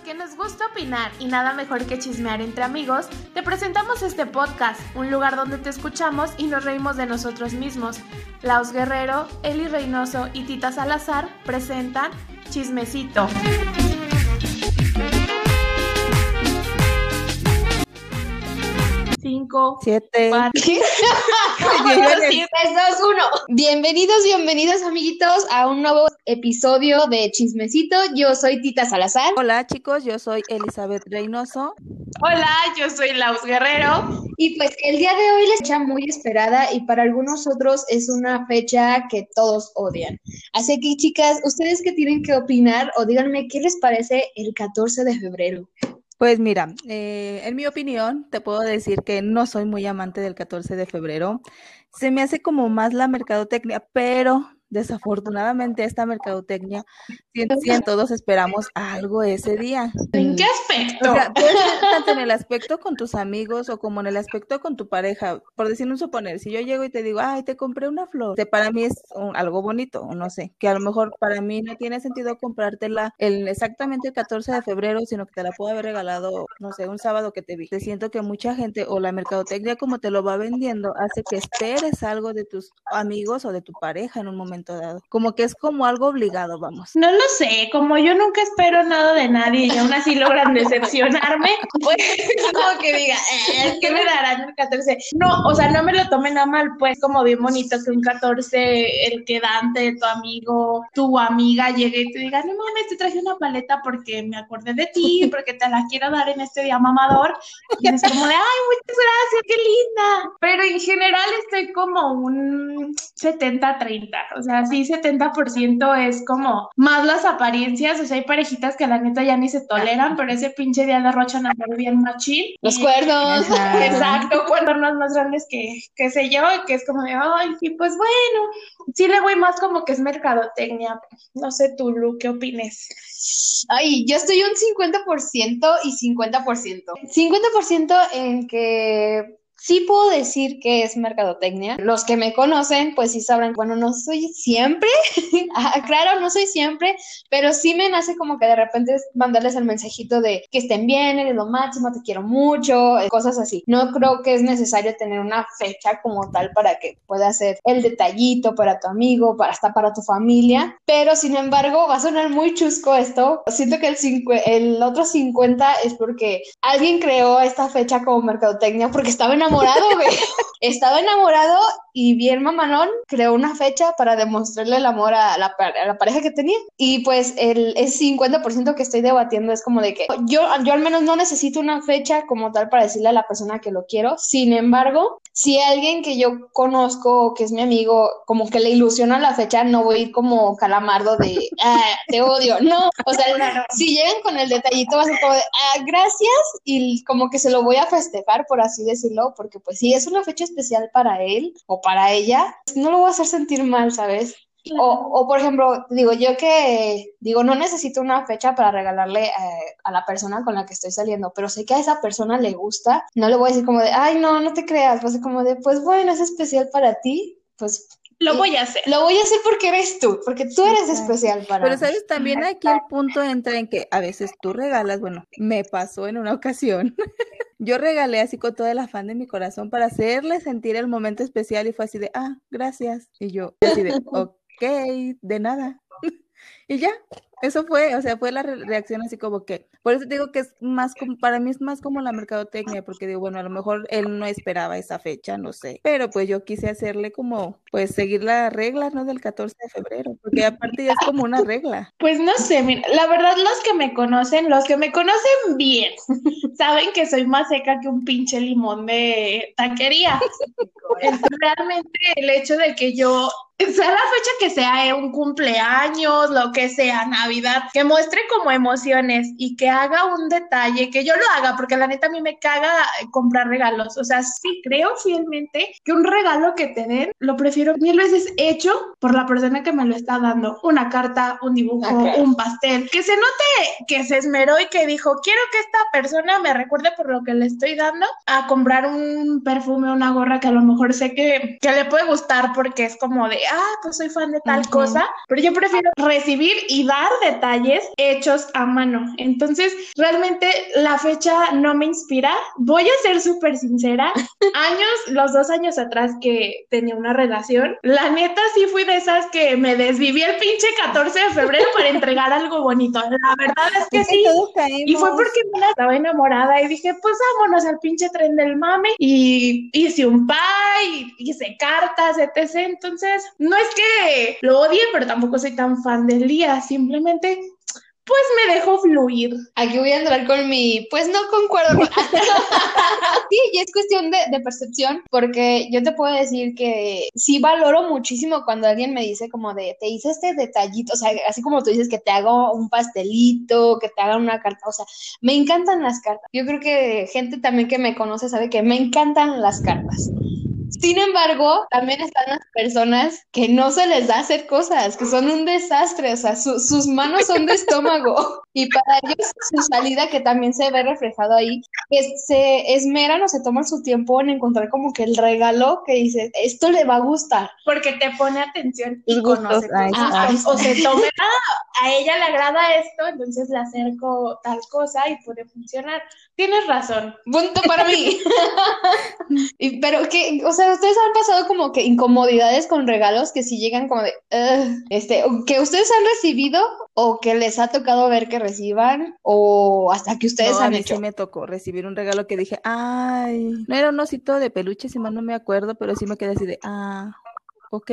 Porque nos gusta opinar y nada mejor que chismear entre amigos, te presentamos este podcast, un lugar donde te escuchamos y nos reímos de nosotros mismos. Laos Guerrero, Eli Reynoso y Tita Salazar presentan Chismecito. Cinco, Siete. cuatro, Sí, tres, dos, uno. Bienvenidos, bienvenidos amiguitos a un nuevo episodio de Chismecito. Yo soy Tita Salazar. Hola chicos, yo soy Elizabeth Reynoso. Hola, yo soy Laos Guerrero. Y pues el día de hoy les fecha muy esperada y para algunos otros es una fecha que todos odian. Así que chicas, ¿ustedes qué tienen que opinar o díganme qué les parece el 14 de febrero? Pues mira, eh, en mi opinión, te puedo decir que no soy muy amante del 14 de febrero. Se me hace como más la mercadotecnia, pero desafortunadamente esta mercadotecnia, si, si en todos esperamos algo ese día. ¿En qué O aspecto? sea, puede ser tanto en el aspecto con tus amigos o como en el aspecto con tu pareja. Por decir un suponer, si yo llego y te digo, ay, te compré una flor, que para mí es un- algo bonito, o no sé, que a lo mejor para mí no tiene sentido comprártela el, exactamente el 14 de febrero, sino que te la puedo haber regalado, no sé, un sábado que te vi. Te siento que mucha gente o la mercadotecnia como te lo va vendiendo hace que esperes algo de tus amigos o de tu pareja en un momento dado. Como que es como algo obligado, vamos. No lo sé, como yo nunca espero nada de nadie y aún así logran decepcionarme, pues como que diga, "Eh, ¿qué me darán el 14? No, o sea, no me lo tomen a mal, pues como bien bonito que un 14, el quedante tu amigo, tu amiga llegue y te diga, no mames, te traje una paleta porque me acordé de ti, porque te la quiero dar en este día mamador. Y es como de, ay, muchas gracias, qué linda. Pero en general estoy como un 70-30, o sea, sí, 70% es como más las apariencias, o sea, hay parejitas que la neta ya ni se toleran, pero ese pinche día derrochan amor bien machín. Los cuernos. Ajá. Exacto, cuernos más grandes que, que sé yo, que es como de, ay, y pues bueno, sí le voy más como que es mercadotecnia. No sé tú, Lu, ¿qué opines? Ay, yo estoy un 50% y 50%. 50% en que sí puedo decir que es mercadotecnia. Los que me conocen, pues sí sabrán, bueno, no soy siempre, Ah, claro, no soy siempre, pero sí me nace como que de repente es mandarles el mensajito de que estén bien, eres lo máximo, te quiero mucho, eh, cosas así. No creo que es necesario tener una fecha como tal para que pueda ser el detallito para tu amigo, para hasta para tu familia, pero sin embargo va a sonar muy chusco esto. Siento que el, el otro 50 es porque alguien creó esta fecha como mercadotecnia porque estaba enamorado, güey. estaba enamorado y bien mamanón creó una fecha para demostrarle el amor a la, a la pareja que tenía. Y pues el, ese 50% que estoy debatiendo es como de que yo, yo al menos no necesito una fecha como tal para decirle a la persona que lo quiero. Sin embargo, si alguien que yo conozco o que es mi amigo, como que le ilusiona la fecha, no voy a ir como calamardo de, ah, te odio. No, o sea, si llegan con el detallito, va a ser como de, ah, gracias, y como que se lo voy a festejar, por así decirlo, porque pues si es una fecha especial para él o para ella, no lo voy a hacer sentir mal, ¿sabes? O, o, por ejemplo, digo yo que, digo, no necesito una fecha para regalarle eh, a la persona con la que estoy saliendo, pero sé que a esa persona le gusta, no le voy a decir como de, ay, no, no te creas, pues como de, pues bueno, es especial para ti, pues Lo voy a hacer. lo voy a hacer porque eres tú, porque tú eres Exacto. especial para Pero mí. sabes, también aquí el punto entra en que a veces tú regalas, bueno, me pasó en una ocasión. Yo regalé así con todo el afán de mi corazón para hacerle sentir el momento especial y fue así de, ah, gracias. Y yo así de, ok, de nada. Y ya, eso fue, o sea, fue la re- reacción así como que, por eso digo que es más como, para mí es más como la mercadotecnia, porque digo, bueno, a lo mejor él no esperaba esa fecha, no sé, pero pues yo quise hacerle como, pues seguir la regla, ¿no? Del 14 de febrero, porque aparte ya es como una regla. Pues no sé, mira, la verdad los que me conocen, los que me conocen bien, saben que soy más seca que un pinche limón de taquería. Entonces, realmente el hecho de que yo, sea la fecha que sea, eh, un cumpleaños, lo que sea, Navidad, que muestre como emociones y que haga un detalle, que yo lo haga, porque la neta a mí me caga eh, comprar regalos. O sea, sí creo fielmente que un regalo que te den, lo prefiero mil veces hecho por la persona que me lo está dando. Una carta, un dibujo, Ok. un pastel, que se note que se esmeró y que dijo, quiero que esta persona me recuerde por lo que le estoy dando a comprar un perfume, una gorra que a lo mejor sé que, que le puede gustar porque es como de, ah, pues soy fan de tal Ujú. cosa, pero yo prefiero recibir y dar detalles hechos a mano. Entonces, realmente la fecha no me inspira. Voy a ser súper sincera. Años, los dos años atrás que tenía una relación, la neta sí fui de esas que me desviví el pinche 14 de febrero para entregar algo bonito. La verdad es que sí. Y fue porque me estaba enamorada y dije, pues vámonos al pinche tren del mame y hice un pie, hice cartas, etc. Entonces, no es que lo odie, pero tampoco soy tan fan del Simplemente pues me dejo fluir. Aquí voy a entrar con mi, pues no concuerdo con... sí, y es cuestión de, de, percepción, porque yo te puedo decir que sí valoro muchísimo cuando alguien me dice como de, te hice este detallito, o sea, así como tú dices que te hago un pastelito, que te haga una carta, o sea, me encantan las cartas. Yo creo que gente también que me conoce sabe que me encantan las cartas. Sin embargo, también están las personas que no se les da hacer cosas, que son un desastre, o sea, sus manos son de estómago. Y para ellos su salida, que también se ve reflejado ahí, es, se esmeran o se toman su tiempo en encontrar como que el regalo que dice, esto le va a gustar. Porque te pone atención y conoce. o se toma, ah, a ella le agrada esto, entonces le acerco tal cosa y puede funcionar. Tienes razón. Punto para mí. pero que, o sea, ustedes han pasado como que incomodidades con regalos que si llegan como de, este, que ustedes han recibido o que les ha tocado ver que reciban o hasta que ustedes han a mí hecho. Sí me tocó recibir un regalo que dije, ay, no era un osito de peluche, si mal no me acuerdo, pero sí me quedé así de, ah, ok,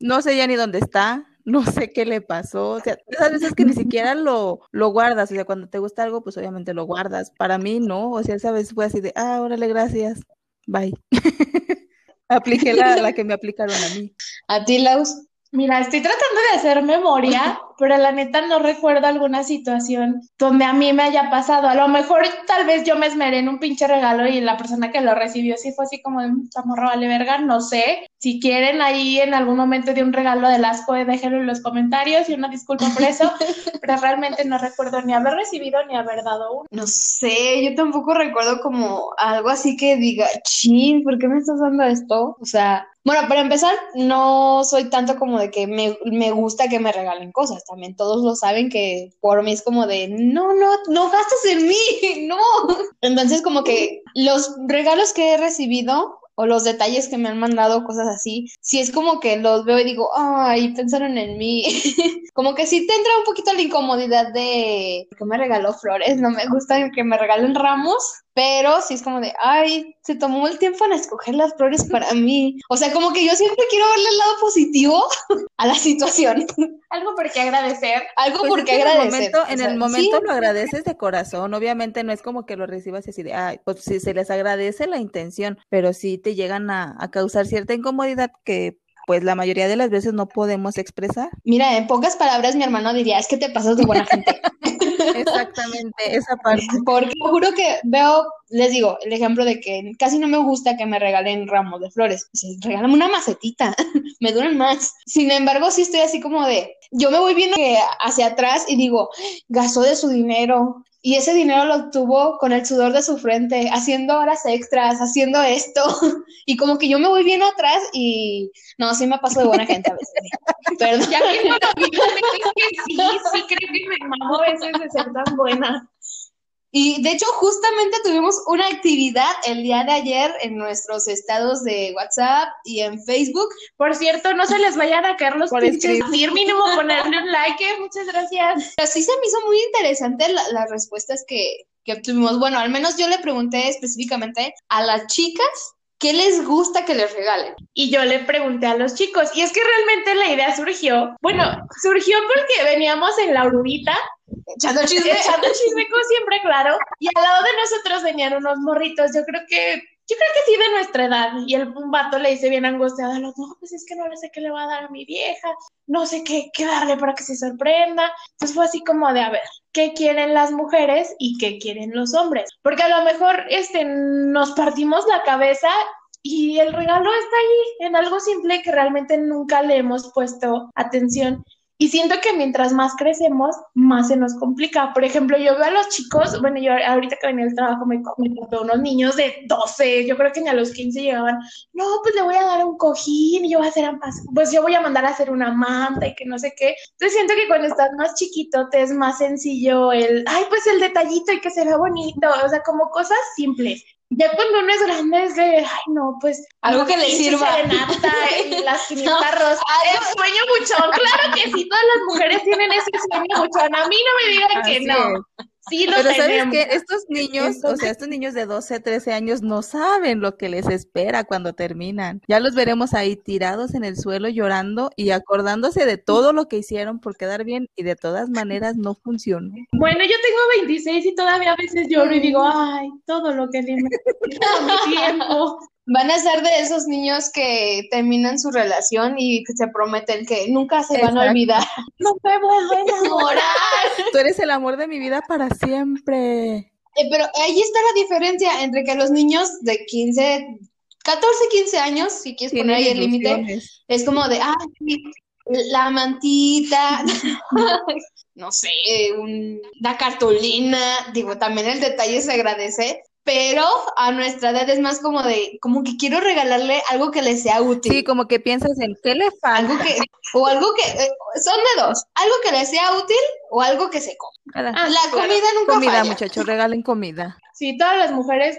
no sé ya ni dónde está, no sé qué le pasó, o sea, esas veces que ni siquiera lo, lo guardas, o sea, cuando te gusta algo, pues obviamente lo guardas, para mí no, o sea, esa vez fue así de, ah, órale, gracias, bye. Apliqué la, la que me aplicaron a mí. ¿A ti, Laus? Mira, estoy tratando de hacer memoria, pero la neta no recuerdo alguna situación donde a mí me haya pasado. A lo mejor tal vez yo me esmeré en un pinche regalo y la persona que lo recibió sí fue así como de esta morra vale verga, no sé. Si quieren ahí en algún momento de un regalo de asco, déjenlo en los comentarios y una disculpa por eso, pero realmente no recuerdo ni haber recibido ni haber dado uno. No sé, yo tampoco recuerdo como algo así que diga, chin, ¿por qué me estás dando esto? O sea, bueno, para empezar, no soy tanto como de que me, me, gusta que me regalen cosas. También todos lo saben que por mí es como de, no, no, no gastes en mí, no. Entonces, como que los regalos que he recibido o los detalles que me han mandado, cosas así, si es como que los veo y digo, ay, pensaron en mí. como que sí te entra un poquito la incomodidad de que me regaló flores, no me gusta que me regalen ramos, pero sí es como de, ay, se tomó el tiempo en escoger las flores para mí. O sea, como que yo siempre quiero verle el lado positivo a la situación. Algo por qué agradecer. Algo Pues por qué agradecer. En el momento, en O sea, el momento sí, lo agradeces de corazón. Obviamente no es como que lo recibas así de, ay, pues sí, se les agradece la intención, pero sí te llegan a, a causar cierta incomodidad que pues la mayoría de las veces no podemos expresar. Mira, en pocas palabras mi hermano diría, es que te pasas de buena gente. Exactamente, esa parte. Porque juro que veo, les digo, el ejemplo de que casi no me gusta que me regalen ramos de flores. O sea, regálame una macetita, me duran más. Sin embargo, sí estoy así como de, yo me voy viendo hacia atrás y digo, gastó de su dinero. Y ese dinero lo obtuvo con el sudor de su frente, haciendo horas extras, haciendo esto. Y como que yo me voy viendo atrás y no, sí me paso de buena gente a veces. Perdón. Ya que no lo vi, es que sí, sí creo que me mamo a veces de ser tan buena. Y de hecho, justamente tuvimos una actividad el día de ayer en nuestros estados de WhatsApp y en Facebook. Por cierto, no se les vayan a caer los Por pinches. mínimo ponerle un like, eh, muchas gracias. Pero sí se me hizo muy interesante la- las respuestas que, que obtuvimos. Bueno, al menos yo le pregunté específicamente a las chicas qué les gusta que les regalen. Y yo le pregunté a los chicos, y es que realmente la idea surgió, bueno, surgió porque veníamos en la urubita, Echando chisme. echando chisme como siempre, claro, y al lado de nosotros venían unos morritos, yo creo que, yo creo que sí de nuestra edad, y el un vato le dice bien angustiado, no, pues es que no le sé qué le va a dar a mi vieja, no sé qué, qué darle para que se sorprenda, entonces fue así como de, a ver, qué quieren las mujeres y qué quieren los hombres. Porque a lo mejor este, nos partimos la cabeza y el regalo está ahí en algo simple que realmente nunca le hemos puesto atención. Y siento que mientras más crecemos, más se nos complica. Por ejemplo, yo veo a los chicos, bueno, yo ahorita que venía del trabajo me, me unos niños de 12, yo creo que ni a los 15 llegaban, no, pues le voy a dar un cojín y yo voy a hacer, pues yo voy a mandar a hacer una manta y que no sé qué. Entonces siento que cuando estás más chiquito te es más sencillo el, ay, pues el detallito y que se vea bonito, o sea, como cosas simples. Ya cuando uno es grande es de, ay, no, pues. Algo que le sirva. Serenata y las 500 rosas. El sueño buchón. Claro que sí, todas las mujeres tienen ese sueño buchón. A mí no me digan que no. Sí, lo Pero sabes que estos niños, o sea, estos niños de 12, 13 años no saben lo que les espera cuando terminan. Ya los veremos ahí tirados en el suelo llorando y acordándose de todo lo que hicieron por quedar bien y de todas maneras no funcionó. Bueno, yo tengo 26 y todavía a veces lloro y digo, ay, todo lo que di mi tiempo. Van a ser de esos niños que terminan su relación y se prometen que nunca se van a olvidar. No me vuelvo a enamorar. Tú eres el amor de mi vida para siempre. Eh, pero ahí está la diferencia entre que los niños de 15, 14, 15 años, si quieres poner ahí el límite, es como de, ah, la mantita, no sé, una cartulina, digo, también el detalle se agradece, pero a nuestra edad es más como de, como que quiero regalarle algo que le sea útil. Sí, como que piensas en qué le falta. Algo que, o algo que, eh, son de dos, algo que le sea útil o algo que se coma. Ah, la comida nunca Comida, muchachos, regalen comida. Sí, todas las mujeres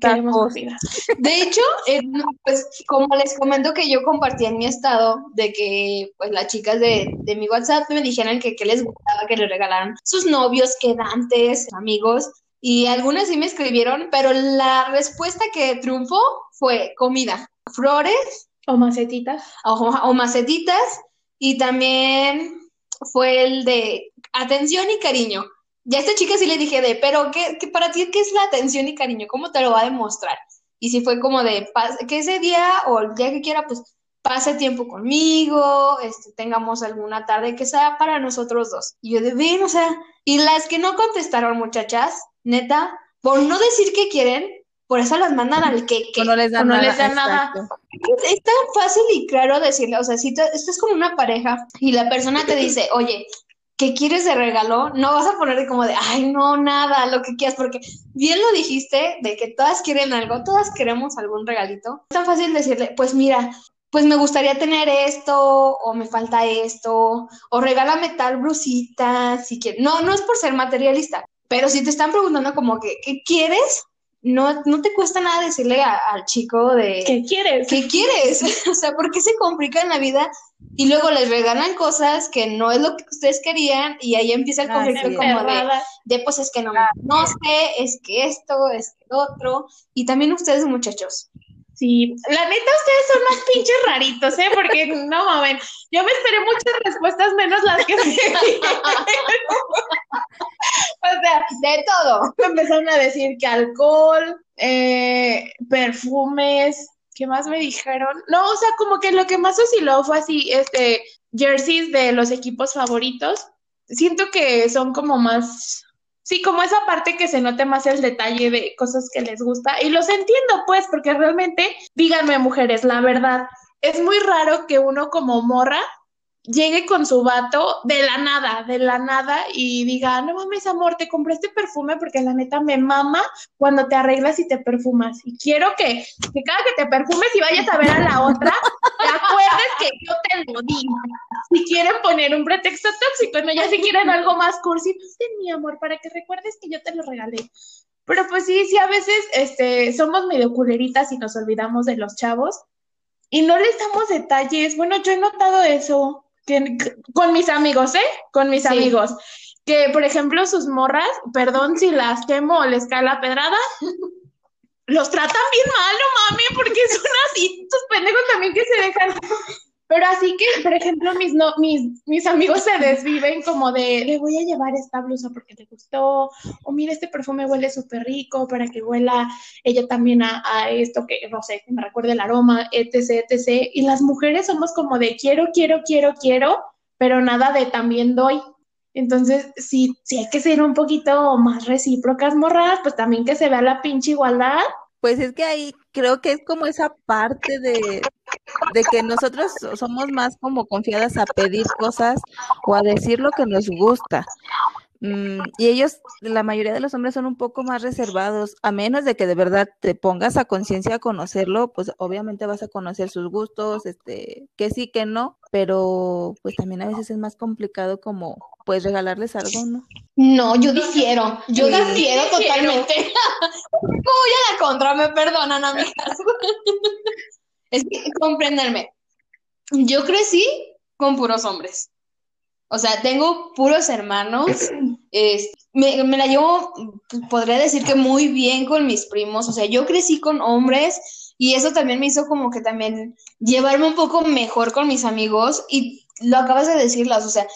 queremos comida. De hecho, eh, pues como les comento que yo compartí en mi estado de que pues las chicas de, de mi WhatsApp me dijeran que, que les gustaba que le regalaran sus novios, quedantes, amigos, y algunas sí me escribieron, pero la respuesta que triunfó fue comida, flores. O macetitas. O, macetitas. Y también fue el de atención y cariño. Ya a esta chica sí le dije de, pero ¿qué, qué, para ti qué es la atención y cariño? ¿Cómo te lo va a demostrar? Y si fue como de, que ese día o el día que quiera, pues pase tiempo conmigo, este, tengamos alguna tarde que sea para nosotros dos. Y yo de, ven, o sea, y las que no contestaron, muchachas, neta, por no decir que quieren, por eso las mandan al que, no les dan, nada, Es, tan fácil y claro decirle, o sea, si estás con una pareja y la persona te dice, oye, ¿qué quieres de regalo? No vas a poner como de, ay, no, nada, lo que quieras, porque bien lo dijiste, de que todas quieren algo, todas queremos algún regalito. Es tan fácil decirle, pues mira, pues me gustaría tener esto, o me falta esto, o regálame tal brusita, si quieres. No, no es por ser materialista, pero si te están preguntando como que, ¿qué quieres? No, no te cuesta nada decirle al chico de... ¿Qué quieres? ¿Qué quieres? o sea, ¿por qué se complica en la vida? Y luego les regalan cosas que no es lo que ustedes querían y ahí empieza el conflicto como de, de, pues es que no no sé, es que esto, es que otro. Y también ustedes muchachos, Sí, la neta ustedes son más pinches raritos, ¿eh? Porque no mames, yo me esperé muchas respuestas menos las que me O sea, de todo. Me empezaron a decir que alcohol, eh, perfumes, ¿qué más me dijeron? No, o sea, como que lo que más osciló fue así, este, jerseys de los equipos favoritos. Siento que son como más Sí, como esa parte que se note más el detalle de cosas que les gusta. Y los entiendo, pues, porque realmente, díganme, mujeres, la verdad, es muy raro que uno como morra llegue con su vato de la nada, de la nada, y diga, no mames, amor, te compré este perfume porque la neta me mama cuando te arreglas y te perfumas. Y quiero que, que cada que te perfumes y vayas a ver a la otra, te acuerdes que yo te lo di. Si quieren poner un pretexto tóxico, no, ya si quieren algo más cursi, pues mi amor, para que recuerdes que yo te lo regalé. Pero pues sí, sí, a veces este, somos medio culeritas y nos olvidamos de los chavos y no les damos detalles. Bueno, yo he notado eso con mis amigos, ¿eh? Con mis amigos. Que, por ejemplo, sus morras, perdón si las quemo o les cae la pedrada, los tratan bien mal, no mami, porque son así, estos pendejos también que se dejan pero así que, por ejemplo, mis, no, mis, mis amigos se desviven como de, le voy a llevar esta blusa porque te gustó, o mira, este perfume huele súper rico para que huela ella también a, a, esto que, no sé, que me recuerde el aroma, etc., etc. Y las mujeres somos como de quiero, quiero, quiero, quiero, pero nada de también doy. Entonces, si, si hay que ser un poquito más recíprocas, morras, pues también que se vea la pinche igualdad. Pues es que ahí creo que es como esa parte de de que nosotros somos más como confiadas a pedir cosas o a decir lo que nos gusta. Mm, y ellos, la mayoría de los hombres son un poco más reservados, a menos de que de verdad te pongas a conciencia a conocerlo, pues obviamente vas a conocer sus gustos, este, que sí, que no, pero pues también a veces es más complicado como pues regalarles algo, ¿no? No, yo difiero, yo difiero totalmente. Voy a la contra, me perdonan, amigas. es que comprenderme. Yo crecí con puros hombres. O sea, tengo puros hermanos. me, me, la llevo, podría decir que muy bien con mis primos. O sea, yo crecí con hombres y eso también me hizo como que también llevarme un poco mejor con mis amigos. Y lo acabas de decirlas, o sea,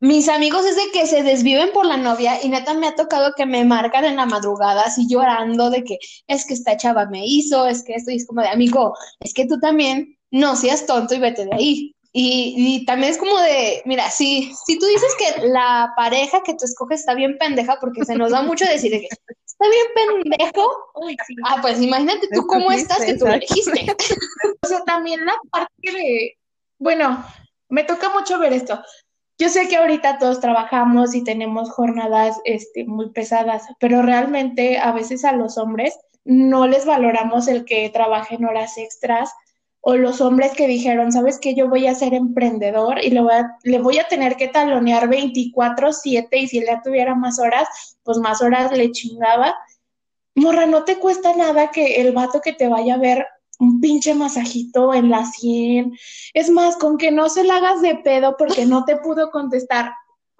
mis amigos es de que se desviven por la novia y neta me ha tocado que me marcan en la madrugada así llorando de que es que esta chava me hizo, es que esto y es como de amigo, es que tú también no seas tonto y vete de ahí. Y, también es como de, mira, si, si tú dices que la pareja que tú escoges está bien pendeja, porque se nos da mucho decir que está bien pendejo, ah, pues imagínate tú cómo estás que tú lo elegiste. o sea, también la parte de, bueno, me toca mucho ver esto. Yo sé que ahorita todos trabajamos y tenemos jornadas este, muy pesadas, pero realmente a veces a los hombres no les valoramos el que trabajen horas extras o los hombres que dijeron, sabes que yo voy a ser emprendedor y le voy a, le voy a tener que talonear 24/7 y si le tuviera más horas, pues más horas le chingaba. Morra, no te cuesta nada que el vato que te vaya a ver un pinche masajito en la sien. Es más, con que no se la hagas de pedo porque no te pudo contestar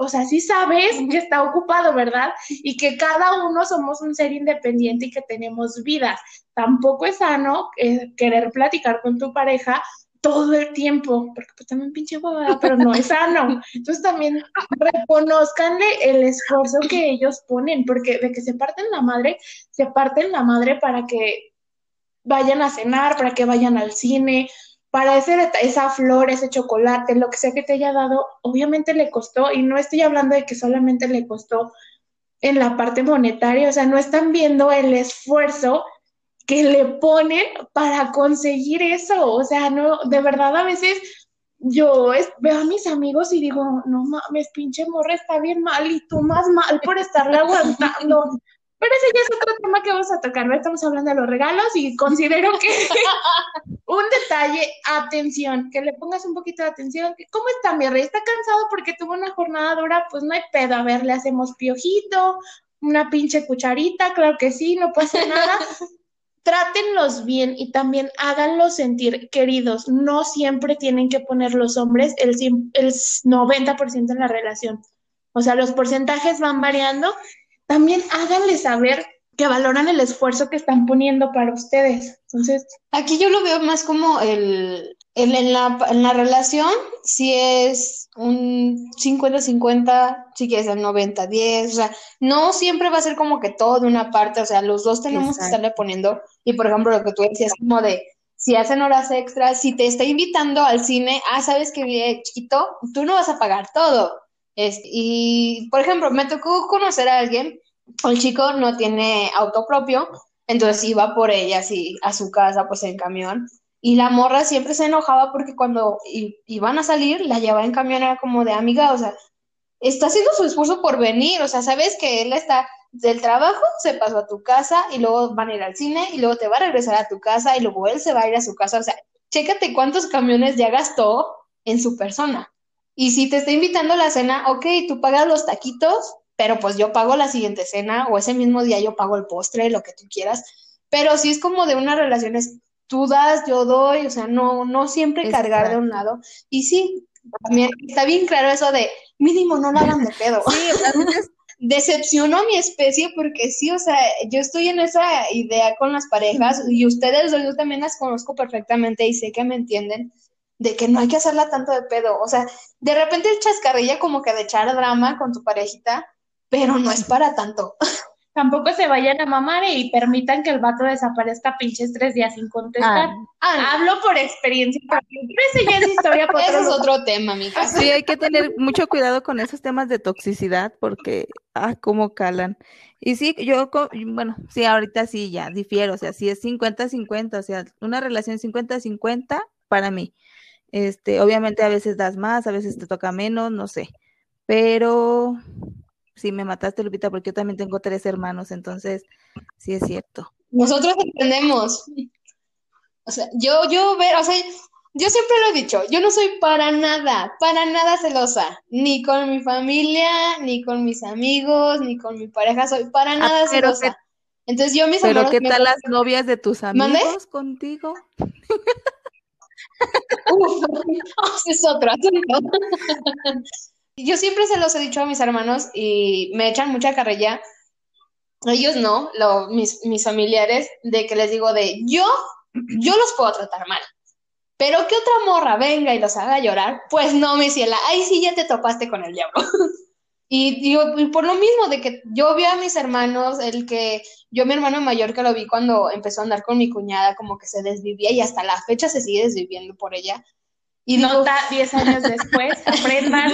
o sea, sí sabes que está ocupado, ¿verdad? Y que cada uno somos un ser independiente y que tenemos vidas. Tampoco es sano eh, querer platicar con tu pareja todo el tiempo, porque pues también pinche boda, pero no es sano. Entonces también reconozcanle el esfuerzo que ellos ponen, porque de que se parten la madre, se parten la madre para que vayan a cenar, para que vayan al cine, para ese, esa flor, ese chocolate, lo que sea que te haya dado, obviamente le costó, y no estoy hablando de que solamente le costó en la parte monetaria, o sea, no están viendo el esfuerzo que le ponen para conseguir eso, o sea, no, de verdad a veces yo veo a mis amigos y digo, no mames, pinche morra está bien mal y tú más mal por estarle aguantando. Pero ese ya es otro tema que vamos a tocar, ¿no? Estamos hablando de los regalos y considero que un detalle, atención, que le pongas un poquito de atención. ¿Cómo está mi rey? ¿Está cansado porque tuvo una jornada dura? Pues no hay pedo, a ver, le hacemos piojito, una pinche cucharita, claro que sí, no pasa nada. Trátenlos bien y también háganlos sentir queridos. No siempre tienen que poner los hombres el, el 90% en la relación. O sea, los porcentajes van variando también háganle saber que valoran el esfuerzo que están poniendo para ustedes. Entonces, aquí yo lo veo más como el, en, la, en la relación, si es un 50-50, si quieres el 90-10, o sea, no siempre va a ser como que todo de una parte, o sea, los dos tenemos que estarle poniendo, y por ejemplo, lo que tú decías, como de, si hacen horas extras, si te está invitando al cine, ah, sabes que chiquito, tú no vas a pagar todo, y, por ejemplo, me tocó conocer a alguien, el chico no tiene auto propio, entonces iba por ella así a su casa, pues en camión. Y la morra siempre se enojaba porque cuando iban a salir, la llevaba en camión, era como de amiga, o sea, está haciendo su esfuerzo por venir, o sea, sabes que él está del trabajo, se pasó a tu casa y luego van a ir al cine y luego te va a regresar a tu casa y luego él se va a ir a su casa, o sea, chécate cuántos camiones ya gastó en su persona. Y si te está invitando a la cena, ok, tú pagas los taquitos, pero pues yo pago la siguiente cena o ese mismo día yo pago el postre, lo que tú quieras. Pero si es como de unas relaciones, tú das, yo doy, o sea, no, no siempre cargar de un lado. Y sí, también está bien claro eso de mínimo no la hagan de pedo. Sí, decepcionó a mi especie porque sí, o sea, yo estoy en esa idea con las parejas y ustedes, yo también las conozco perfectamente y sé que me entienden de que no hay que hacerla tanto de pedo. O sea, de repente el chascarrilla como que de echar drama con tu parejita, pero no es para tanto. Tampoco se vayan a mamar y permitan que el vato desaparezca pinches tres días sin contestar. Ah. Ah, hablo por experiencia, ese ya es historia. Eso es otro tema, mija. Sí, hay que tener mucho cuidado con esos temas de toxicidad porque, ah, cómo calan. Y sí, yo, bueno, sí, ahorita sí, ya difiero, o sea, si es 50-50, o sea, una relación 50-50, para mí. Este, obviamente a veces das más, a veces te toca menos, no sé. Pero sí me mataste, Lupita, porque yo también tengo tres hermanos, entonces sí es cierto. Nosotros entendemos. O sea, yo, yo ver, o sea, yo siempre lo he dicho, yo no soy para nada, para nada celosa, ni con mi familia, ni con mis amigos, ni con mi pareja, soy para ah, nada celosa. Entonces yo mis Pero ¿qué tal las novias de tus amigos contigo? Uf, es otro asunto. yo siempre se los he dicho a mis hermanos y me echan mucha carrilla. Ellos no, mis, mis familiares, de que les digo de yo, yo los puedo tratar mal pero que otra morra venga y los haga llorar, pues no, mi ciela, ahí sí ya te topaste con el diablo. y digo, y por lo mismo de que yo vi a mis hermanos, el que yo mi hermano mayor que lo vi cuando empezó a andar con mi cuñada, como que se desvivía y hasta la fecha se sigue desviviendo por ella. Y Nota 10 años después, aprendan.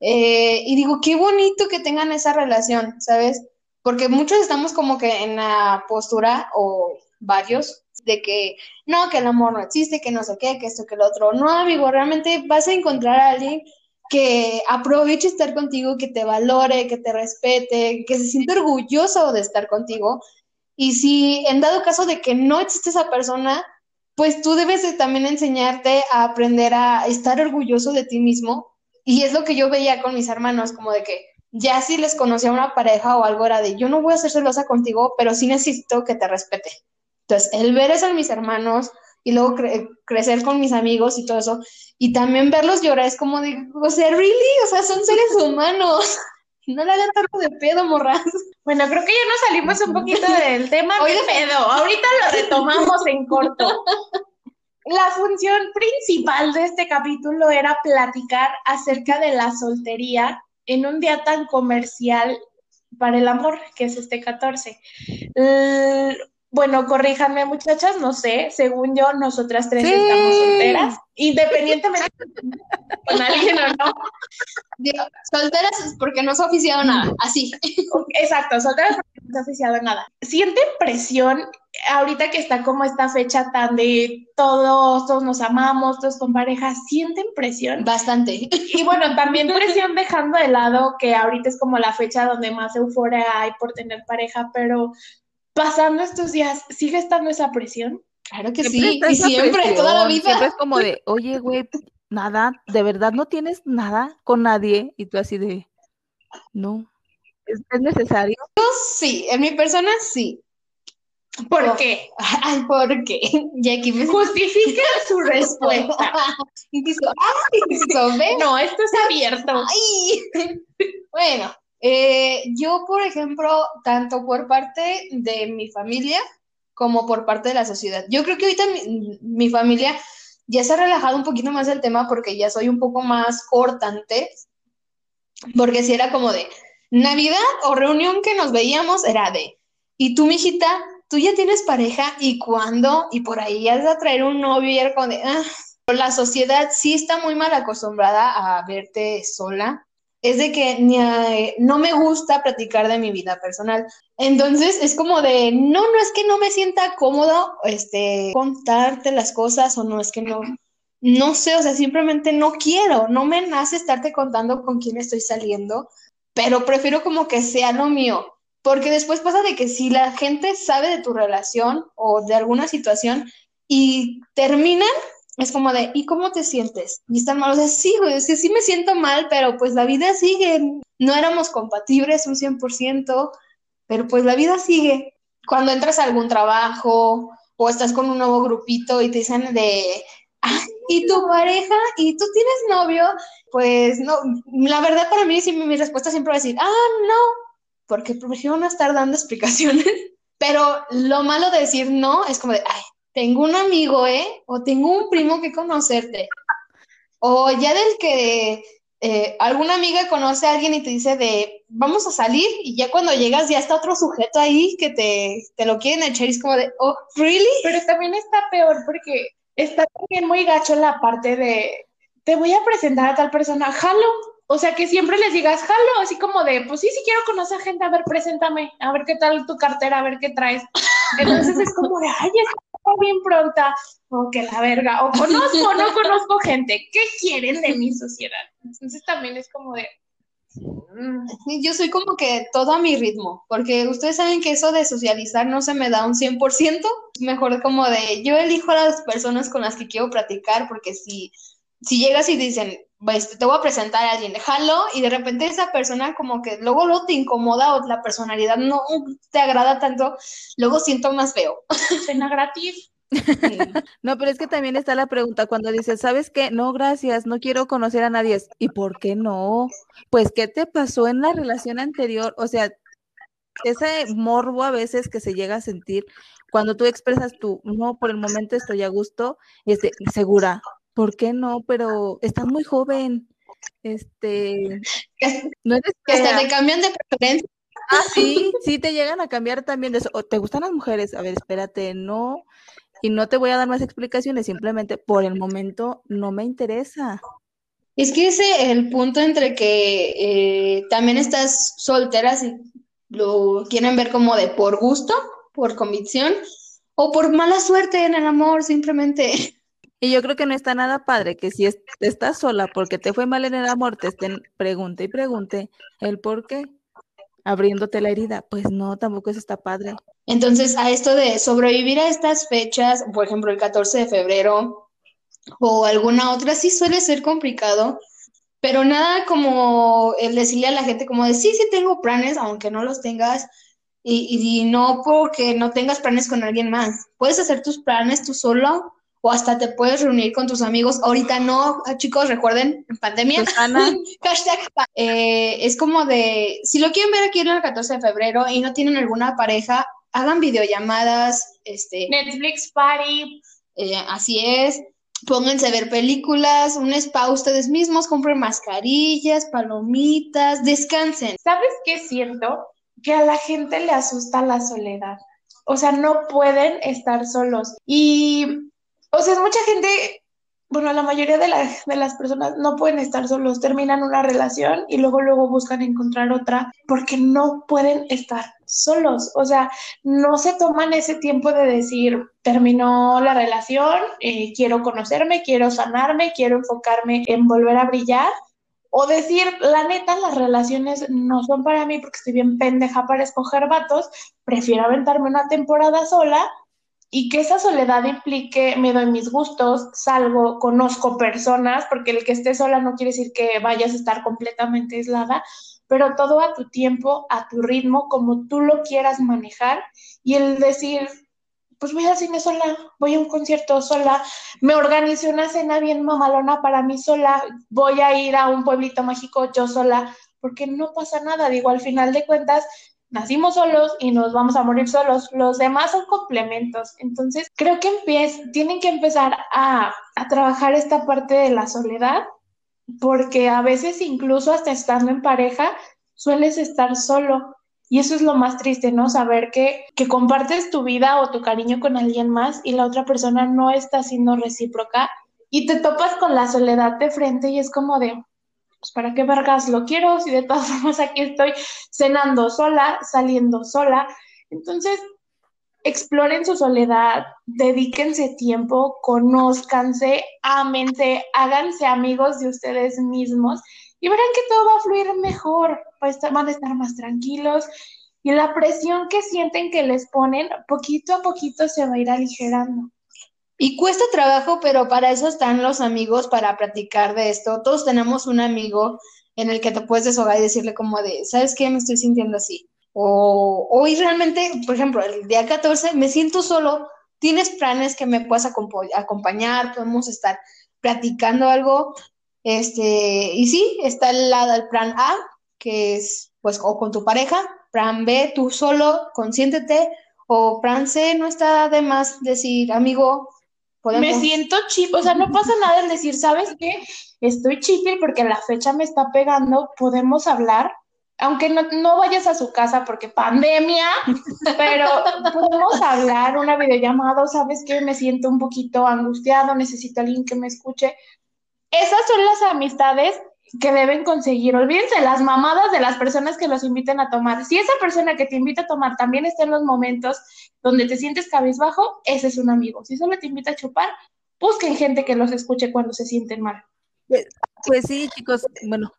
Eh, y digo, qué bonito que tengan esa relación, ¿sabes? Porque muchos estamos como que en la postura, o varios, de que no, que el amor no existe, que no sé qué, que esto, que lo otro. No, amigo, realmente vas a encontrar a alguien que aproveche estar contigo, que te valore, que te respete, que se siente orgulloso de estar contigo. Y si en dado caso de que no existe esa persona, pues tú debes también enseñarte a aprender a estar orgulloso de ti mismo. Y es lo que yo veía con mis hermanos, como de que ya si les conocía una pareja o algo era de yo no voy a ser celosa contigo, pero sí necesito que te respete. Entonces, el ver eso en mis hermanos y luego crecer con mis amigos y todo eso, y también verlos llorar es como de, o sea, really, o sea, son seres humanos. No le hagan tanto de pedo, morras. Bueno, creo que ya nos salimos un poquito del tema de pedo. Ahorita lo retomamos en corto. La función principal de este capítulo era platicar acerca de la soltería en un día tan comercial para el amor, que es este 14. Bueno, corríjanme muchachas, no sé, según yo, nosotras tres estamos solteras, independientemente con alguien o no. solteras porque no se ha oficiado nada, así. Exacto, solteras porque no se ha oficiado nada. ¿Sienten presión ahorita que está como esta fecha tan de todos, todos nos amamos, todos con pareja, ¿sienten presión? Bastante. Y bueno, también presión dejando de lado que ahorita es como la fecha donde más euforia hay por tener pareja, pero pasando estos días, ¿sigue estando esa presión? Claro que sí, y siempre, toda la vida. Siempre es como de, oye, güey, nada, de verdad no tienes nada con nadie, y tú así de, no, ¿es, necesario? Yo sí, en mi persona sí. ¿Por, qué? Ay, ¿por qué? Jackie, me justifica su respuesta. y dice, ay, no, esto es abierto. Ay. Bueno, eh, yo, por ejemplo, tanto por parte de mi familia como por parte de la sociedad. Yo creo que ahorita mi, familia ya se ha relajado un poquito más el tema porque ya soy un poco más cortante, porque si era como de Navidad o reunión que nos veíamos era de, y tú, mijita, tú ya tienes pareja y cuándo, y por ahí ya vas a traer un novio y era como de, ah. la sociedad sí está muy mal acostumbrada a verte sola, es de que no me gusta platicar de mi vida personal. Entonces es como de, no, no es que no me sienta cómodo este, contarte las cosas o no es que no, no sé, o sea, simplemente no quiero, no me nace estarte contando con quién estoy saliendo, pero prefiero como que sea lo mío. Porque después pasa de que si la gente sabe de tu relación o de alguna situación y terminan, es como de, ¿y cómo te sientes? Y están mal, o sea, sí, güey, sí, sí me siento mal, pero pues la vida sigue, no éramos compatibles un 100%, pero pues la vida sigue. Cuando entras a algún trabajo o estás con un nuevo grupito y te dicen de, ¿y tu pareja? ¿Y tú tienes novio? Pues no, la verdad para mí sí, mi respuesta siempre va a decir, ah, no, porque prefiero no estar dando explicaciones. Pero lo malo de decir no es como de, ay, tengo un amigo, ¿eh? O tengo un primo que conocerte. O ya del que eh, alguna amiga conoce a alguien y te dice de, vamos a salir, y ya cuando llegas ya está otro sujeto ahí que te, te lo quieren echar y es como de, oh, ¿really? Pero también está peor porque está también muy gacho la parte de, te voy a presentar a tal persona, jalo. O sea, que siempre les digas, jalo, así como de, pues sí, sí quiero conocer gente, a ver, preséntame, a ver qué tal tu cartera, a ver qué traes. Entonces es como de, ay, está bien pronta, o que la verga, o conozco o no conozco gente, ¿qué quieren de mi sociedad? Entonces también es como de, mm, yo soy como que todo a mi ritmo, porque ustedes saben que eso de socializar no se me da un 100%, mejor como de yo elijo a las personas con las que quiero platicar, porque si, si llegas y dicen, pues, te voy a presentar a alguien, jalo, y de repente esa persona como que luego lo te incomoda o la personalidad no te agrada tanto, luego siento más feo. Cena gratis. no, pero es que también está la pregunta cuando dices, ¿sabes qué? No, gracias, no quiero conocer a nadie. ¿Y por qué no? Pues, ¿qué te pasó en la relación anterior? O sea, ese morbo a veces que se llega a sentir cuando tú expresas tu, no, por el momento estoy a gusto, y este, segura, ¿por qué no? Pero estás muy joven. Este, no es que hasta te cambian de preferencia. Ah, sí, sí te llegan a cambiar también de eso. ¿Te gustan las mujeres? A ver, espérate, no. Y no te voy a dar más explicaciones, simplemente por el momento no me interesa. Es que ese es el punto entre que eh, también estás soltera si lo quieren ver como de por gusto, por convicción, o por mala suerte en el amor, simplemente. Y yo creo que no está nada padre que si estás sola porque te fue mal en el amor, te estén pregunte y pregunte el por qué, abriéndote la herida. Pues no, tampoco eso está padre. Entonces, a esto de sobrevivir a estas fechas, por ejemplo, el 14 de febrero o alguna otra, sí suele ser complicado, pero nada como el decirle a la gente como de, sí, sí tengo planes, aunque no los tengas, y, y no porque no tengas planes con alguien más. Puedes hacer tus planes tú solo o hasta te puedes reunir con tus amigos. Ahorita no, ah, chicos, recuerden, en pandemia. hashtag, eh, es como de, si lo quieren ver aquí en el 14 de febrero y no tienen alguna pareja, hagan videollamadas, este. Netflix Party. Eh, así es. Pónganse a ver películas, un spa ustedes mismos, compren mascarillas, palomitas, descansen. ¿Sabes qué es cierto? Que a la gente le asusta la soledad. O sea, no pueden estar solos. Y o sea, mucha gente, bueno, la mayoría de, las personas no pueden estar solos, terminan una relación y luego, luego buscan encontrar otra porque no pueden estar solos. O sea, no se toman ese tiempo de decir, terminó la relación, eh, quiero conocerme, quiero sanarme, quiero enfocarme en volver a brillar. O decir, la neta, las relaciones no son para mí porque estoy bien pendeja para escoger vatos, prefiero aventarme una temporada sola y que esa soledad implique me doy mis gustos, salgo, conozco personas, porque el que esté sola no quiere decir que vayas a estar completamente aislada, pero todo a tu tiempo, a tu ritmo, como tú lo quieras manejar y el decir, pues voy al cine sola, voy a un concierto sola, me organicé una cena bien mamalona para mí sola, voy a ir a un pueblito mágico yo sola, porque no pasa nada, digo, al final de cuentas, nacimos solos y nos vamos a morir solos. Los demás son complementos. Entonces, creo que tienen que empezar a, a trabajar esta parte de la soledad, porque a veces incluso hasta estando en pareja, sueles estar solo. Y eso es lo más triste, ¿no? Saber que, que compartes tu vida o tu cariño con alguien más y la otra persona no está siendo recíproca y te topas con la soledad de frente y es como de, pues, ¿para qué vergas lo quiero si de todas formas aquí estoy cenando sola, saliendo sola? Entonces, exploren su soledad, dedíquense tiempo, conózcanse, ámense, háganse amigos de ustedes mismos y verán que todo va a fluir mejor, van a estar más tranquilos y la presión que sienten que les ponen, poquito a poquito se va a ir aligerando. Y cuesta trabajo, pero para eso están los amigos, para platicar de esto. Todos tenemos un amigo en el que te puedes deshogar y decirle como de, ¿sabes qué? Me estoy sintiendo así. O hoy realmente, por ejemplo, el día 14 me siento solo, tienes planes que me puedas acompañar, podemos estar platicando algo. Este, y sí, está el, lado el plan A, que es pues o con tu pareja, plan B, tú solo, consiéntete, o plan C, no está de más decir, amigo, me siento chip, o sea, no pasa nada en decir, ¿sabes qué? Estoy chipil porque la fecha me está pegando, podemos hablar, aunque no, vayas a su casa porque pandemia, pero podemos hablar una videollamada, ¿sabes qué? Me siento un poquito angustiado, necesito alguien que me escuche. Esas son las amistades que deben conseguir. Olvídense las mamadas de las personas que los inviten a tomar. Si esa persona que te invita a tomar también está en los momentos donde te sientes cabizbajo, ese es un amigo. Si solo te invita a chupar, busquen gente que los escuche cuando se sienten mal. Pues, pues sí, chicos, bueno,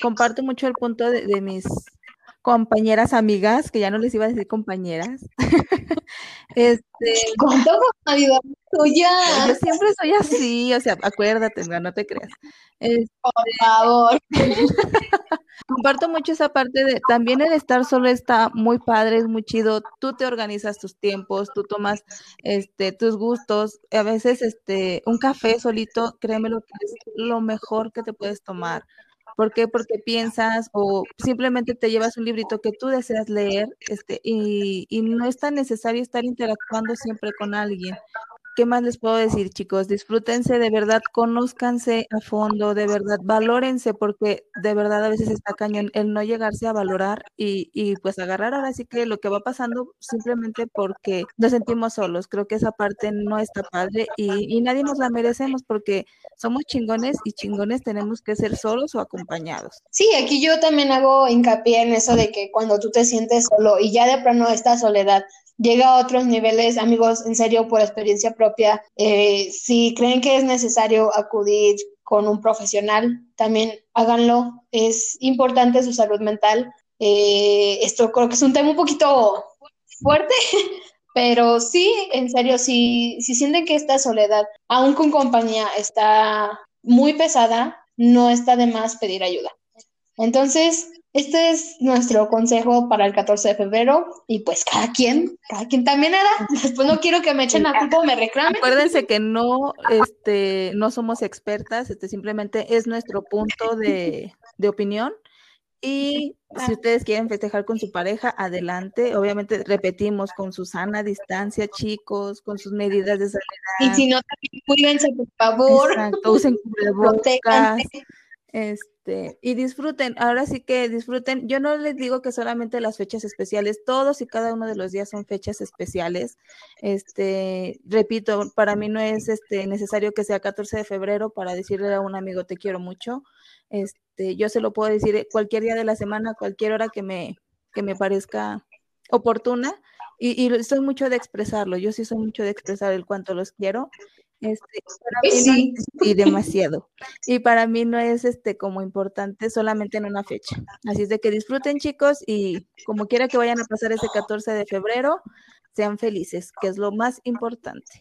comparto mucho el punto de, mis compañeras amigas, que ya no les iba a decir compañeras. este, ¿Cuánto tuya? Yo siempre soy así, o sea, acuérdate, no, te creas. Por favor. Comparto mucho esa parte de también el estar solo está muy padre, es muy chido. Tú te organizas tus tiempos, tú tomas este tus gustos. A veces este un café solito, créeme lo que es lo mejor que te puedes tomar. ¿Por qué? Porque piensas o simplemente te llevas un librito que tú deseas leer este, y, y no es tan necesario estar interactuando siempre con alguien. ¿Qué más les puedo decir, chicos? Disfrútense, de verdad, conózcanse a fondo, de verdad, valórense, porque de verdad a veces está cañón el no llegarse a valorar y, y pues agarrar ahora sí que lo que va pasando simplemente porque nos sentimos solos. Creo que esa parte no está padre y, y nadie nos la merecemos porque somos chingones y chingones tenemos que ser solos o acompañados. Sí, aquí yo también hago hincapié en eso de que cuando tú te sientes solo y ya de plano esta soledad llega a otros niveles, amigos, en serio, por experiencia propia, eh, si creen que es necesario acudir con un profesional, también háganlo. Es importante su salud mental. Eh, esto creo que es un tema un poquito fuerte, pero sí, en serio, si, si sienten que esta soledad, aún con compañía, está muy pesada, no está de más pedir ayuda. Entonces, este es nuestro consejo para el 14 de febrero y pues cada quien, cada quien también era. Después no quiero que me echen la culpa o me reclamen. Acuérdense que no, este, no somos expertas, este simplemente es nuestro punto de, de opinión. Y si ustedes quieren festejar con su pareja, adelante. Obviamente, repetimos, con su sana distancia, chicos, con sus medidas de salud. Y si no, también cuídense, por favor. Exacto, usen cubrebocas. Este, y disfruten, ahora sí que disfruten. Yo no les digo que solamente las fechas especiales, todos y cada uno de los días son fechas especiales. Este, repito, para mí no es este necesario que sea 14 de febrero para decirle a un amigo te quiero mucho. Este, yo se lo puedo decir cualquier día de la semana, cualquier hora que me, que me parezca oportuna. Y, y soy mucho de expresarlo, yo sí soy mucho de expresar el cuánto los quiero. Este, sí. y demasiado. Y para mí no es este como importante solamente en una fecha. Así es de que disfruten chicos y como quiera que vayan a pasar ese 14 de febrero, sean felices, que es lo más importante.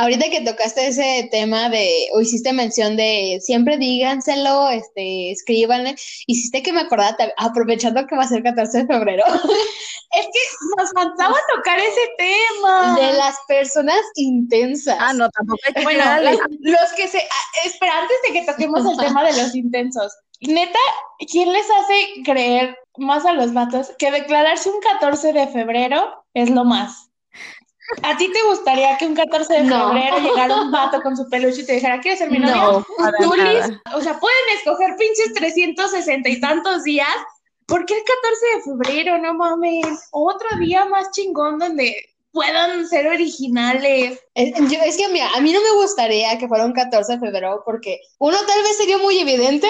Ahorita que tocaste ese tema de, o hiciste mención de siempre díganselo, este, escríbanle, hiciste que me acordara, aprovechando que va a ser 14 de febrero. es que nos faltaba tocar ese tema. De las personas intensas. Ah, no, tampoco hay que Bueno, los que se, ah, espera, antes de que toquemos el tema de los intensos, neta, ¿quién les hace creer más a los vatos que declararse un 14 de febrero es lo más? ¿A ti te gustaría que un 14 de febrero llegara un vato con su peluche y te dijera, ¿quieres ser mi novia? No, o sea, pueden escoger pinches 360 y tantos días. ¿Por qué el 14 de febrero? No mames. Otro día más chingón donde puedan ser originales. Es, es que mira, a mí no me gustaría que fuera un 14 de febrero porque uno tal vez sería muy evidente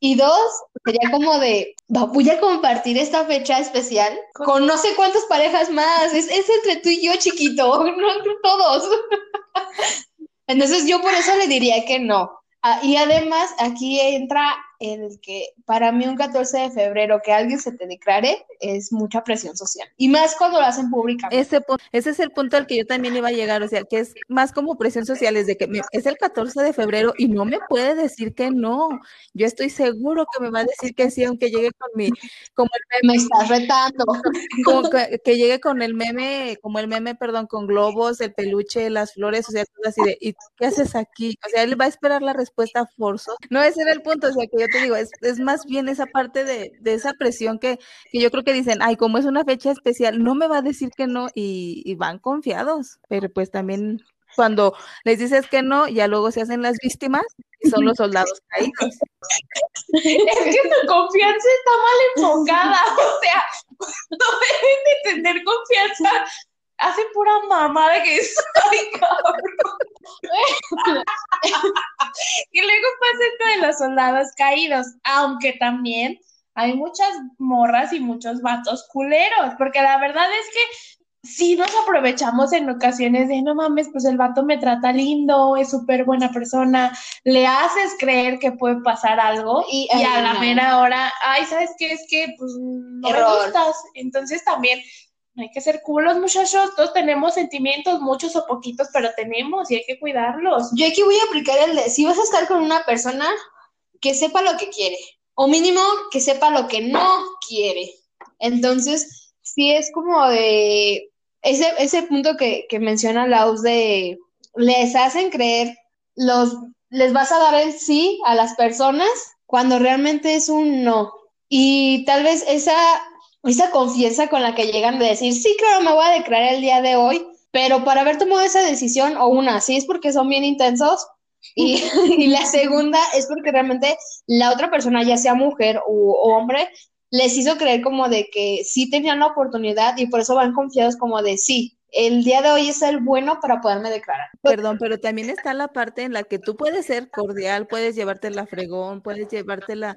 y dos, sería como de, voy a compartir esta fecha especial con no sé cuántas parejas más. Es, es entre tú y yo, chiquito, no entre todos. Entonces yo por eso le diría que no. Ah, y además aquí entra el que para mí un 14 de febrero que alguien se te declare es mucha presión social. Y más cuando lo hacen públicamente. Ese, ese es el punto al que yo también iba a llegar, o sea, que es más como presión social, es de que es el 14 de febrero y no me puede decir que no. Yo estoy seguro que me va a decir que sí, aunque llegue con mi, como el meme. Me estás retando. que, llegue con el meme, como el meme, perdón, con globos, el peluche, las flores, o sea, todo así de, ¿y qué haces aquí? O sea, él va a esperar la respuesta forzo. No, ese era el punto, o sea, que yo te digo, es, es más bien esa parte de, de esa presión que, que, yo creo que dicen, ay, como es una fecha especial, no me va a decir que no y, van confiados, pero pues también cuando les dices que no, ya luego se hacen las víctimas y son los soldados caídos. Es que su confianza está mal enfocada, o sea, no deben de tener confianza hace pura mamada que soy cabrón. y luego pasa esto de los soldados caídos, aunque también hay muchas morras y muchos vatos culeros, porque la verdad es que sí nos aprovechamos en ocasiones de, no mames, pues el vato me trata lindo, es súper buena persona, le haces creer que puede pasar algo y, a la mera hora, ay, ¿sabes qué? Es que, pues, no me gustas. Entonces también hay que ser culos, muchachos, todos tenemos sentimientos, muchos o poquitos, pero tenemos y hay que cuidarlos. Yo aquí voy a aplicar el de, si vas a estar con una persona, que sepa lo que quiere, o mínimo que sepa lo que no quiere. Entonces, sí es como de ese, ese punto que, que menciona Laus de les hacen creer, los, les vas a dar el sí a las personas cuando realmente es un no. Y tal vez esa, esa confianza con la que llegan de decir, sí, claro, me voy a declarar el día de hoy, pero para haber tomado esa decisión, o una, sí es porque son bien intensos, y, la segunda es porque realmente la otra persona, ya sea mujer o, hombre, les hizo creer como de que sí tenían la oportunidad y por eso van confiados como de sí, el día de hoy es el bueno para poderme declarar. Perdón, pero también está la parte en la que tú puedes ser cordial, puedes llevarte la fregón, puedes llevártela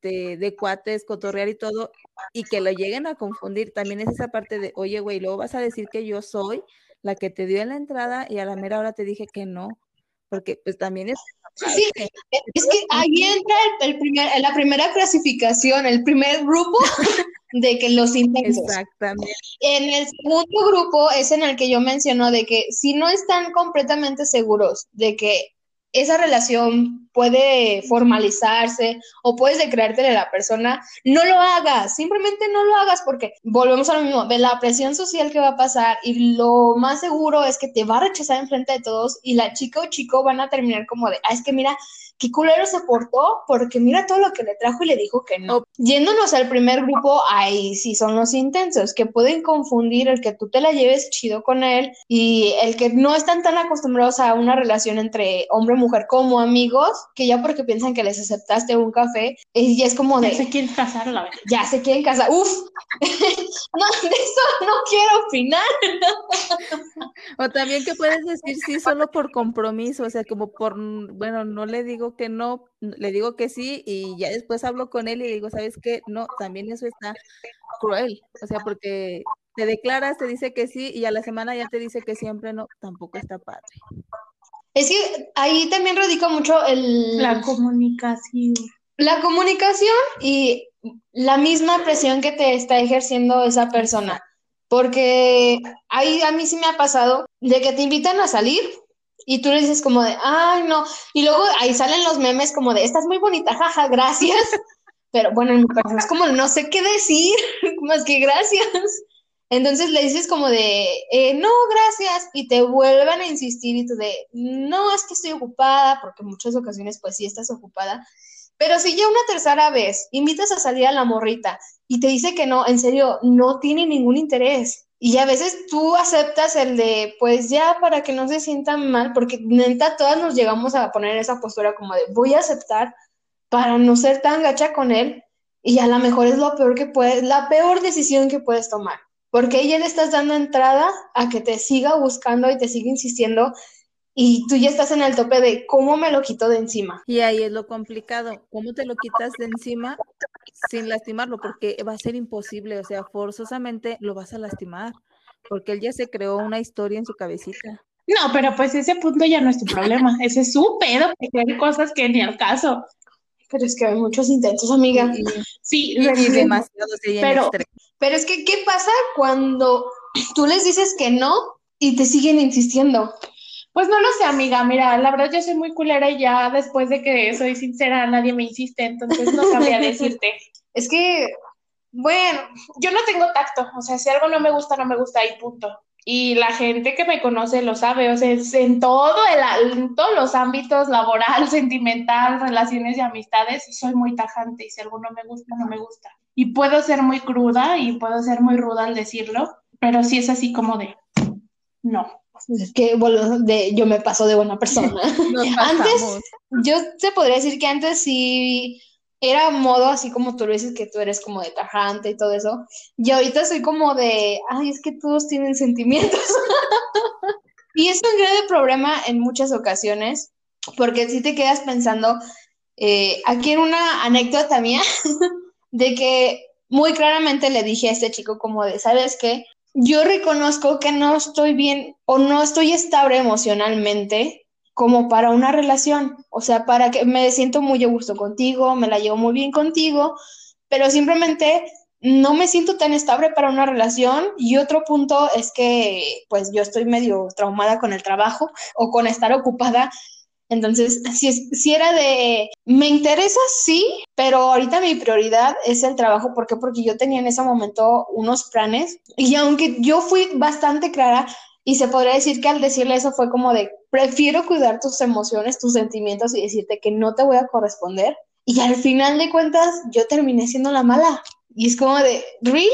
de, de cuates, cotorrear y todo, y que lo lleguen a confundir. También es esa parte de, oye, güey, luego vas a decir que yo soy la que te dio en la entrada y a la mera hora te dije que no, porque pues también es Sí, es que ahí entra el, primer, la primera clasificación, el primer grupo de que los intentos. Exactamente. En el segundo grupo es en el que yo menciono de que si no están completamente seguros de que esa relación puede formalizarse o puedes declararte a la persona, no lo hagas, simplemente no lo hagas porque volvemos a lo mismo, de la presión social que va a pasar y lo más seguro es que te va a rechazar en frente de todos y la chica o chico van a terminar como de, ah, es que mira, qué culero se portó, porque mira todo lo que le trajo y le dijo que no. Yéndonos al primer grupo, ahí sí son los intensos, que pueden confundir el que tú te la lleves chido con él y el que no están tan acostumbrados a una relación entre hombre y mujer como amigos, que ya porque piensan que les aceptaste un café, y es como de... Ya se quieren casar, la verdad. Ya se quieren casar. Uf, no, de eso no quiero opinar. o también que puedes decir sí solo por compromiso, o sea, como por, bueno, no le digo que no, le digo que sí y ya después hablo con él y digo, ¿sabes qué? No, también eso está cruel, o sea, porque te declaras, te dice que sí y a la semana ya te dice que siempre no, tampoco está padre. Es que ahí también radica mucho el... La comunicación. La comunicación y la misma presión que te está ejerciendo esa persona. Porque ahí a mí sí me ha pasado de que te invitan a salir y tú le dices como de, ay, no. Y luego ahí salen los memes como de, estás muy bonita, jaja, gracias. Pero bueno, en mi caso es como, no sé qué decir, más que gracias. Entonces le dices como de, eh, no, gracias, y te vuelven a insistir y tú de, no, es que estoy ocupada, porque en muchas ocasiones pues sí estás ocupada. Pero si ya una tercera vez invitas a salir a la morrita y te dice que no, en serio, no tiene ningún interés. Y a veces tú aceptas el de, pues ya para que no se sientan mal, porque neta todas nos llegamos a poner esa postura como de, voy a aceptar para no ser tan gacha con él. Y a lo mejor es lo peor que puedes, la peor decisión que puedes tomar, porque ya le estás dando entrada a que te siga buscando y te siga insistiendo y tú ya estás en el tope de cómo me lo quito de encima. Y ahí es lo complicado, cómo te lo quitas de encima sin lastimarlo, porque va a ser imposible, o sea, forzosamente lo vas a lastimar, porque él ya se creó una historia en su cabecita. No, pero pues ese punto ya no es tu problema, ese es su pedo, porque hay cosas que ni al caso. Pero es que hay muchos intentos, amiga. Sí, y, demasiado. Pero, pero es que, ¿qué pasa cuando tú les dices que no y te siguen insistiendo? Pues no lo sé, amiga. Mira, la verdad yo soy muy culera y ya después de que soy sincera, nadie me insiste, entonces no sabría decirte. Es que, bueno, yo no tengo tacto. O sea, si algo no me gusta, no me gusta y punto. Y la gente que me conoce lo sabe, o sea, es en, todo el, en todos los ámbitos, laboral, sentimental, relaciones y amistades, soy muy tajante y si algo no me gusta, no me gusta. Y puedo ser muy cruda y puedo ser muy ruda al decirlo, pero sí es así como de, no. Es que bueno, de, yo me paso de buena persona. antes, yo te podría decir que antes sí era modo así como tú lo dices, que tú eres como de tajante y todo eso. Y ahorita soy como de, ay, es que todos tienen sentimientos. Y es un grave problema en muchas ocasiones, porque si te quedas pensando, eh, aquí en una anécdota mía, de que muy claramente le dije a este chico como de, ¿sabes qué? Yo reconozco que no estoy bien o no estoy estable emocionalmente como para una relación, o sea, para que me siento muy a gusto contigo, me la llevo muy bien contigo, pero simplemente no me siento tan estable para una relación y otro punto es que pues yo estoy medio traumada con el trabajo o con estar ocupada. Entonces, si, si era de, me interesa, sí, pero ahorita mi prioridad es el trabajo. ¿Por qué? Porque yo tenía en ese momento unos planes y aunque yo fui bastante clara y se podría decir que al decirle eso fue como de, prefiero cuidar tus emociones, tus sentimientos y decirte que no te voy a corresponder. Y al final de cuentas, yo terminé siendo la mala. Y es como de, ¿really?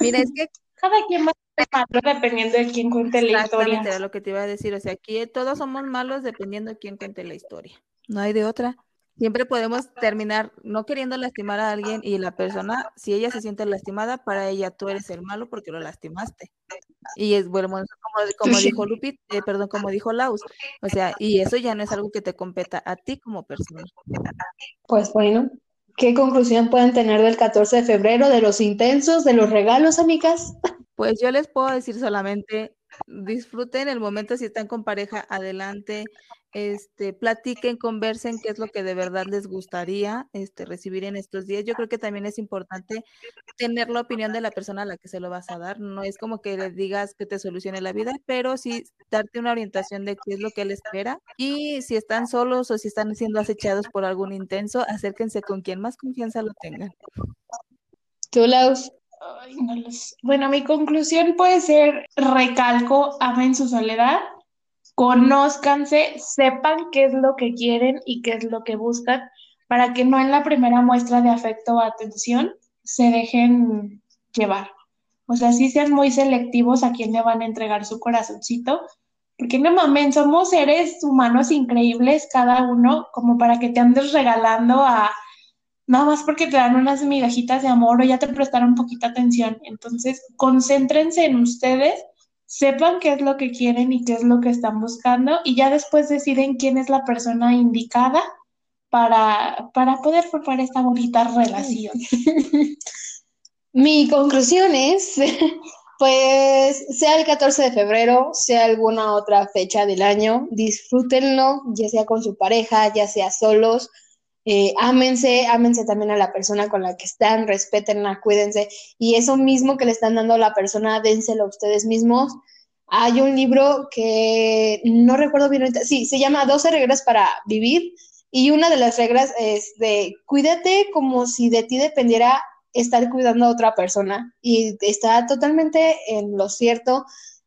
Mira, es que Cada quien va malo dependiendo de quién cuente la historia. era lo que te iba a decir. O sea, aquí todos somos malos dependiendo de quién cuente la historia. No hay de otra. Siempre podemos terminar no queriendo lastimar a alguien y la persona, si ella se siente lastimada, para ella tú eres el malo porque lo lastimaste. Y es bueno, como, como dijo Lupit, eh, perdón, como dijo Laus. O sea, y eso ya no es algo que te competa a ti como persona. Pues bueno, ¿qué conclusión pueden tener del 14 de febrero, de los intensos, de los regalos, amigas? Pues yo les puedo decir solamente, disfruten el momento si están con pareja, adelante, este, platiquen, conversen qué es lo que de verdad les gustaría este, recibir en estos días. Yo creo que también es importante tener la opinión de la persona a la que se lo vas a dar. No es como que le digas que te solucione la vida, pero sí darte una orientación de qué es lo que él espera. Y si están solos o si están siendo acechados por algún intenso, acérquense con quien más confianza lo tengan. Tú, Laus. Ay, no. Bueno, mi conclusión puede ser, recalco, amen su soledad, conózcanse, sepan qué es lo que quieren y qué es lo que buscan, para que no en la primera muestra de afecto o atención se dejen llevar. O sea, sí sean muy selectivos a quién le van a entregar su corazoncito, porque no mames, somos seres humanos increíbles cada uno, como para que te andes regalando a nada más porque te dan unas migajitas de amor o ya te prestaron poquita atención. Entonces, concéntrense en ustedes, sepan qué es lo que quieren y qué es lo que están buscando y ya después deciden quién es la persona indicada para, para poder formar esta bonita relación. Mi conclusión es, pues, sea el 14 de febrero, sea alguna otra fecha del año, disfrútenlo, ya sea con su pareja, ya sea solos, eh, ámense, ámense también a la persona con la que están, respétenla, cuídense, y eso mismo que le están dando a la persona, dénselo a ustedes mismos. Hay un libro que no recuerdo bien ahorita, sí, se llama 12 reglas para vivir, y una de las reglas es de cuídate como si de ti dependiera estar cuidando a otra persona. Y está totalmente en lo cierto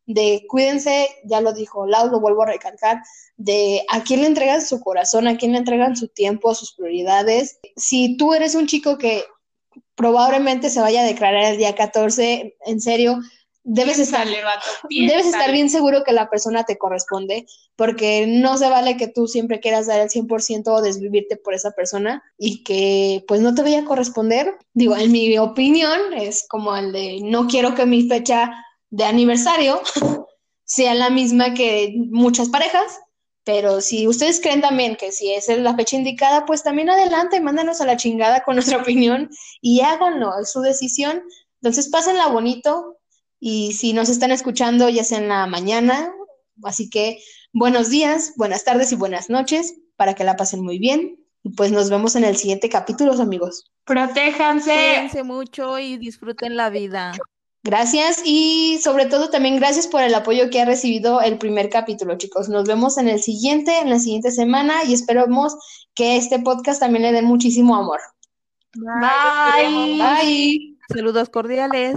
de cuídense, ya lo dijo Lau, lo vuelvo a recalcar, de a quién le entregan su corazón, a quién le entregan su tiempo, sus prioridades. Si tú eres un chico que probablemente se vaya a declarar el día 14, en serio, debes estar, vato, debes estar bien seguro que la persona te corresponde, porque no se vale que tú siempre quieras dar el 100% o desvivirte por esa persona y que pues no te vaya a corresponder. Digo, en mi opinión es como el de no quiero que mi fecha de aniversario sea la misma que muchas parejas, pero si ustedes creen también que si esa es la fecha indicada, pues también adelante, mándanos a la chingada con nuestra opinión y háganlo, es su decisión. Entonces, pásenla bonito y si nos están escuchando, ya sea en la mañana, así que buenos días, buenas tardes y buenas noches para que la pasen muy bien. Y pues nos vemos en el siguiente capítulo, amigos. Protéjanse. Cuídense mucho y disfruten la vida. Gracias y sobre todo también gracias por el apoyo que ha recibido el primer capítulo, chicos. Nos vemos en el siguiente, en la siguiente semana y esperamos que este podcast también le dé muchísimo amor. Bye. Bye. Saludos cordiales.